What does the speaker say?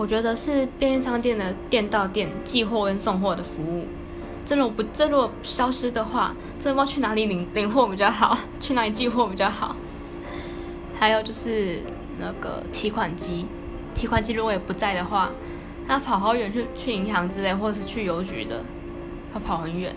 我觉得是便利商店的店到店寄货跟送货的服务。这如果不这如果消失的话，这不知道去哪里领领货比较好，去哪里寄货比较好。还有就是那个提款机，提款机如果也不在的话，那跑好远去去银行之类，或者是去邮局的，要跑很远。